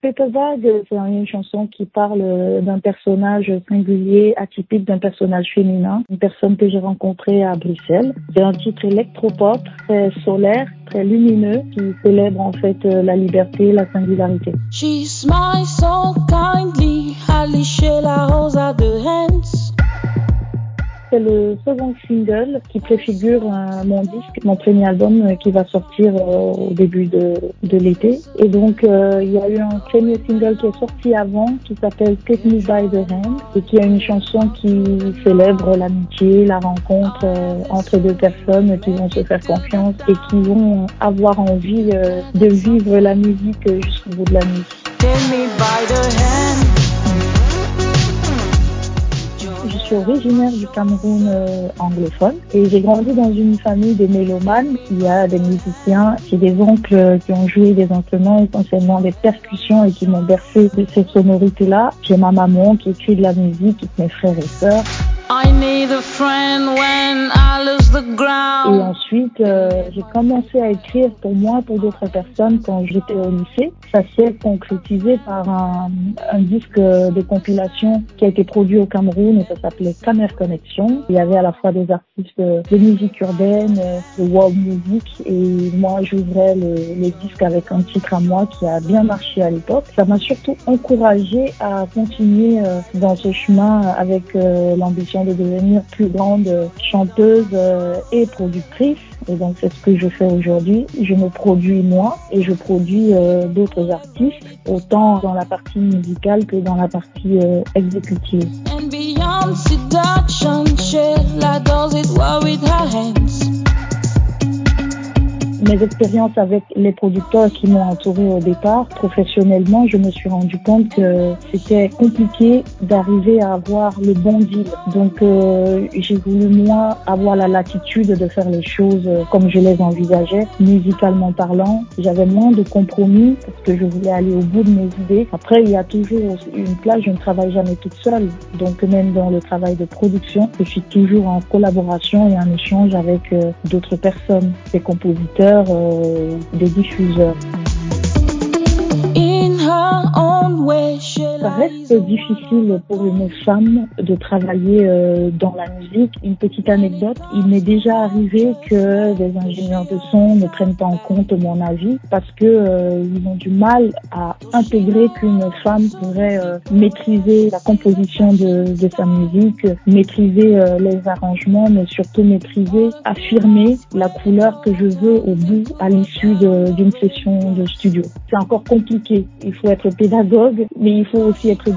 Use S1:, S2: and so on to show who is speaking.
S1: Paper Bag, c'est une chanson qui parle d'un personnage singulier, atypique, d'un personnage féminin, une personne que j'ai rencontrée à Bruxelles. C'est un titre électropop, très solaire, très lumineux, qui célèbre en fait la liberté, la singularité. Le second single qui préfigure euh, mon disque, mon premier album euh, qui va sortir euh, au début de, de l'été. Et donc, il y a eu un premier single qui est sorti avant qui s'appelle Take Me By The Hand et qui a une chanson qui célèbre l'amitié, la rencontre entre deux personnes qui vont se faire confiance et qui vont avoir envie de vivre la musique jusqu'au bout de la nuit.
S2: Take me by the hand.
S1: Je suis originaire du Cameroun euh, anglophone et j'ai grandi dans une famille de mélomanes. Il y a des musiciens, j'ai des oncles qui ont joué des instruments, essentiellement des percussions et qui m'ont bercé de ces sonorités-là. J'ai ma maman qui écrit de la musique, mes frères et sœurs. Ensuite, euh, j'ai commencé à écrire pour moi, pour d'autres personnes quand j'étais au lycée. Ça s'est concrétisé par un, un, disque de compilation qui a été produit au Cameroun et ça s'appelait Camer Connection. Il y avait à la fois des artistes de musique urbaine, de world music et moi j'ouvrais le, le disque avec un titre à moi qui a bien marché à l'époque. Ça m'a surtout encouragé à continuer euh, dans ce chemin avec euh, l'ambition de devenir plus grande chanteuse euh, et productrice. Et donc c'est ce que je fais aujourd'hui. Je me produis moi et je produis euh, d'autres artistes, autant dans la partie musicale que dans la partie euh, exécutive. Mes expériences avec les producteurs qui m'ont entouré au départ, professionnellement, je me suis rendu compte que c'était compliqué d'arriver à avoir le bon deal. Donc, euh, j'ai voulu moi avoir la latitude de faire les choses comme je les envisageais, musicalement parlant. J'avais moins de compromis parce que je voulais aller au bout de mes idées. Après, il y a toujours une place, je ne travaille jamais toute seule. Donc, même dans le travail de production, je suis toujours en collaboration et en échange avec euh, d'autres personnes, des compositeurs euh, des diffuseurs. Reste difficile pour une femme de travailler euh, dans la musique. Une petite anecdote, il m'est déjà arrivé que des ingénieurs de son ne prennent pas en compte mon avis parce que euh, ils ont du mal à intégrer qu'une femme pourrait euh, maîtriser la composition de, sa musique, maîtriser les arrangements, mais surtout maîtriser, affirmer la couleur que je veux au bout à l'issue d'une session de studio. C'est encore compliqué. Il faut être pédagogue, mais il faut aussi être